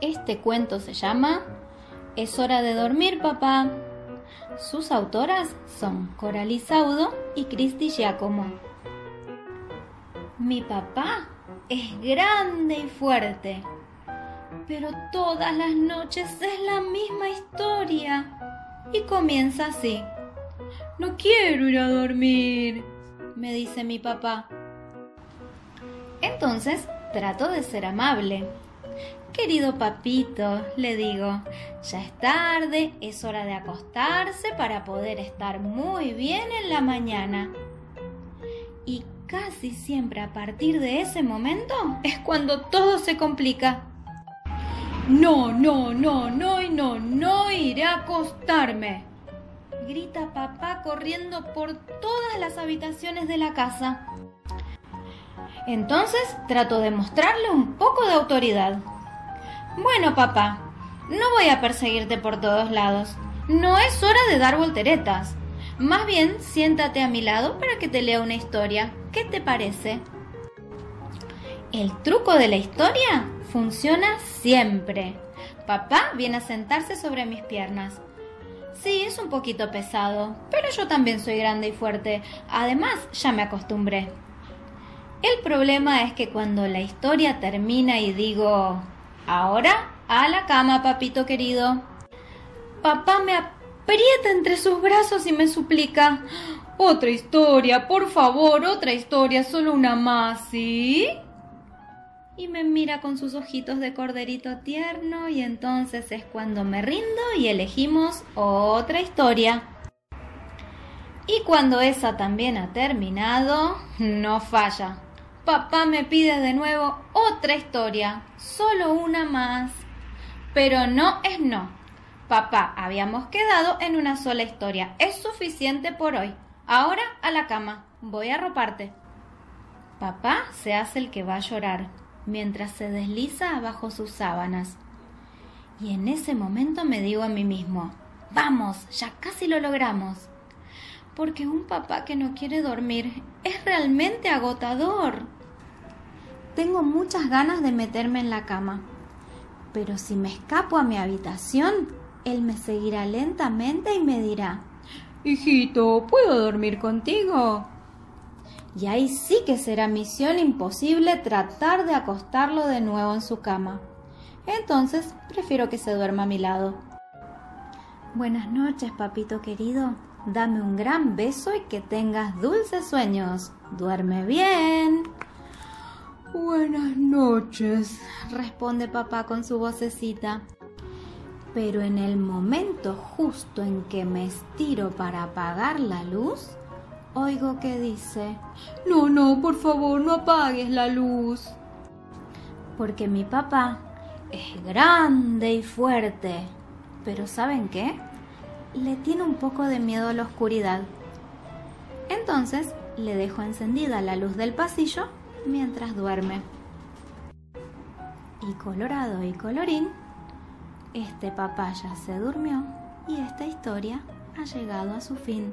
Este cuento se llama Es hora de dormir, papá. Sus autoras son Coralie Saudo y Cristi Giacomo. Mi papá es grande y fuerte, pero todas las noches es la misma historia. Y comienza así. No quiero ir a dormir, me dice mi papá. Entonces trato de ser amable. Querido papito, le digo, ya es tarde, es hora de acostarse para poder estar muy bien en la mañana. Y casi siempre a partir de ese momento es cuando todo se complica. No, no, no, no y no, no iré a acostarme. Grita papá corriendo por todas las habitaciones de la casa. Entonces trato de mostrarle un poco de autoridad. Bueno, papá, no voy a perseguirte por todos lados. No es hora de dar volteretas. Más bien, siéntate a mi lado para que te lea una historia. ¿Qué te parece? El truco de la historia funciona siempre. Papá viene a sentarse sobre mis piernas. Sí, es un poquito pesado, pero yo también soy grande y fuerte. Además, ya me acostumbré. El problema es que cuando la historia termina y digo, ahora a la cama, papito querido, papá me aprieta entre sus brazos y me suplica, otra historia, por favor, otra historia, solo una más, ¿sí? Y me mira con sus ojitos de corderito tierno y entonces es cuando me rindo y elegimos otra historia. Y cuando esa también ha terminado, no falla. Papá me pide de nuevo otra historia, solo una más. Pero no es no. Papá, habíamos quedado en una sola historia. Es suficiente por hoy. Ahora a la cama. Voy a arroparte. Papá se hace el que va a llorar, mientras se desliza bajo sus sábanas. Y en ese momento me digo a mí mismo, vamos, ya casi lo logramos. Porque un papá que no quiere dormir es realmente agotador. Tengo muchas ganas de meterme en la cama, pero si me escapo a mi habitación, él me seguirá lentamente y me dirá, Hijito, ¿puedo dormir contigo? Y ahí sí que será misión imposible tratar de acostarlo de nuevo en su cama. Entonces prefiero que se duerma a mi lado. Buenas noches, papito querido. Dame un gran beso y que tengas dulces sueños. Duerme bien. Buenas noches, responde papá con su vocecita. Pero en el momento justo en que me estiro para apagar la luz, oigo que dice, no, no, por favor, no apagues la luz. Porque mi papá es grande y fuerte, pero ¿saben qué? Le tiene un poco de miedo a la oscuridad. Entonces le dejo encendida la luz del pasillo mientras duerme. Y colorado y colorín, este papá ya se durmió y esta historia ha llegado a su fin.